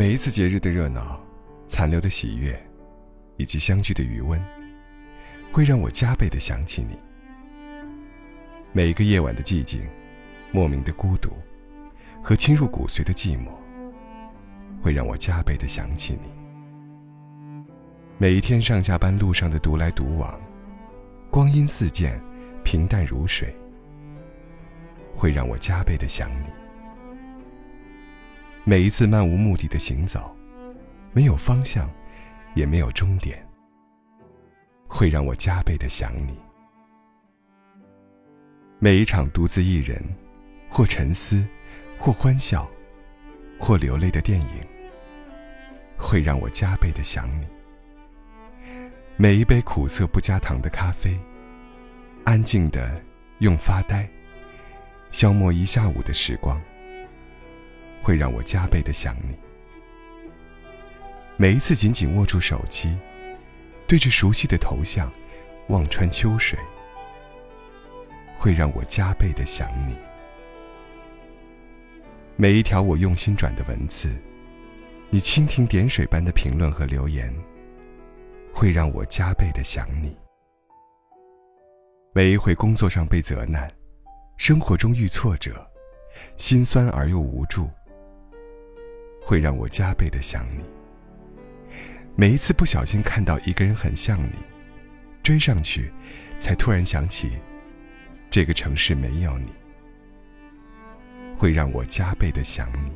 每一次节日的热闹，残留的喜悦，以及相聚的余温，会让我加倍的想起你。每一个夜晚的寂静，莫名的孤独，和侵入骨髓的寂寞，会让我加倍的想起你。每一天上下班路上的独来独往，光阴似箭，平淡如水，会让我加倍的想你。每一次漫无目的的行走，没有方向，也没有终点，会让我加倍的想你。每一场独自一人，或沉思，或欢笑，或流泪的电影，会让我加倍的想你。每一杯苦涩不加糖的咖啡，安静的用发呆，消磨一下午的时光。会让我加倍的想你。每一次紧紧握住手机，对着熟悉的头像，望穿秋水，会让我加倍的想你。每一条我用心转的文字，你蜻蜓点水般的评论和留言，会让我加倍的想你。每一回工作上被责难，生活中遇挫折，心酸而又无助。会让我加倍的想你。每一次不小心看到一个人很像你，追上去，才突然想起，这个城市没有你。会让我加倍的想你。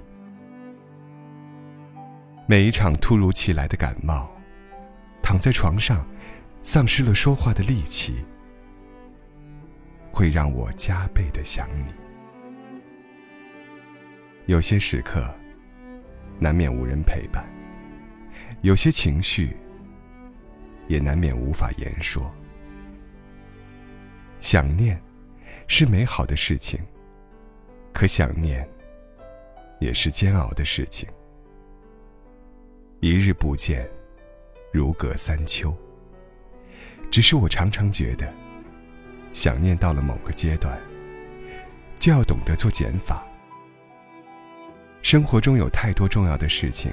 每一场突如其来的感冒，躺在床上，丧失了说话的力气，会让我加倍的想你。有些时刻。难免无人陪伴，有些情绪也难免无法言说。想念是美好的事情，可想念也是煎熬的事情。一日不见，如隔三秋。只是我常常觉得，想念到了某个阶段，就要懂得做减法。生活中有太多重要的事情，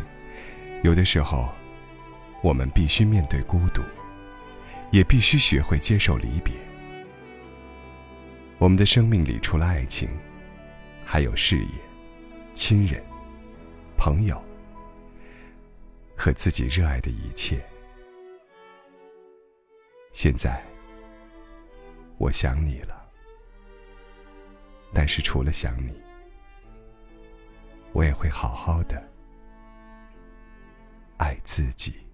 有的时候，我们必须面对孤独，也必须学会接受离别。我们的生命里，除了爱情，还有事业、亲人、朋友和自己热爱的一切。现在，我想你了，但是除了想你。我也会好好的爱自己。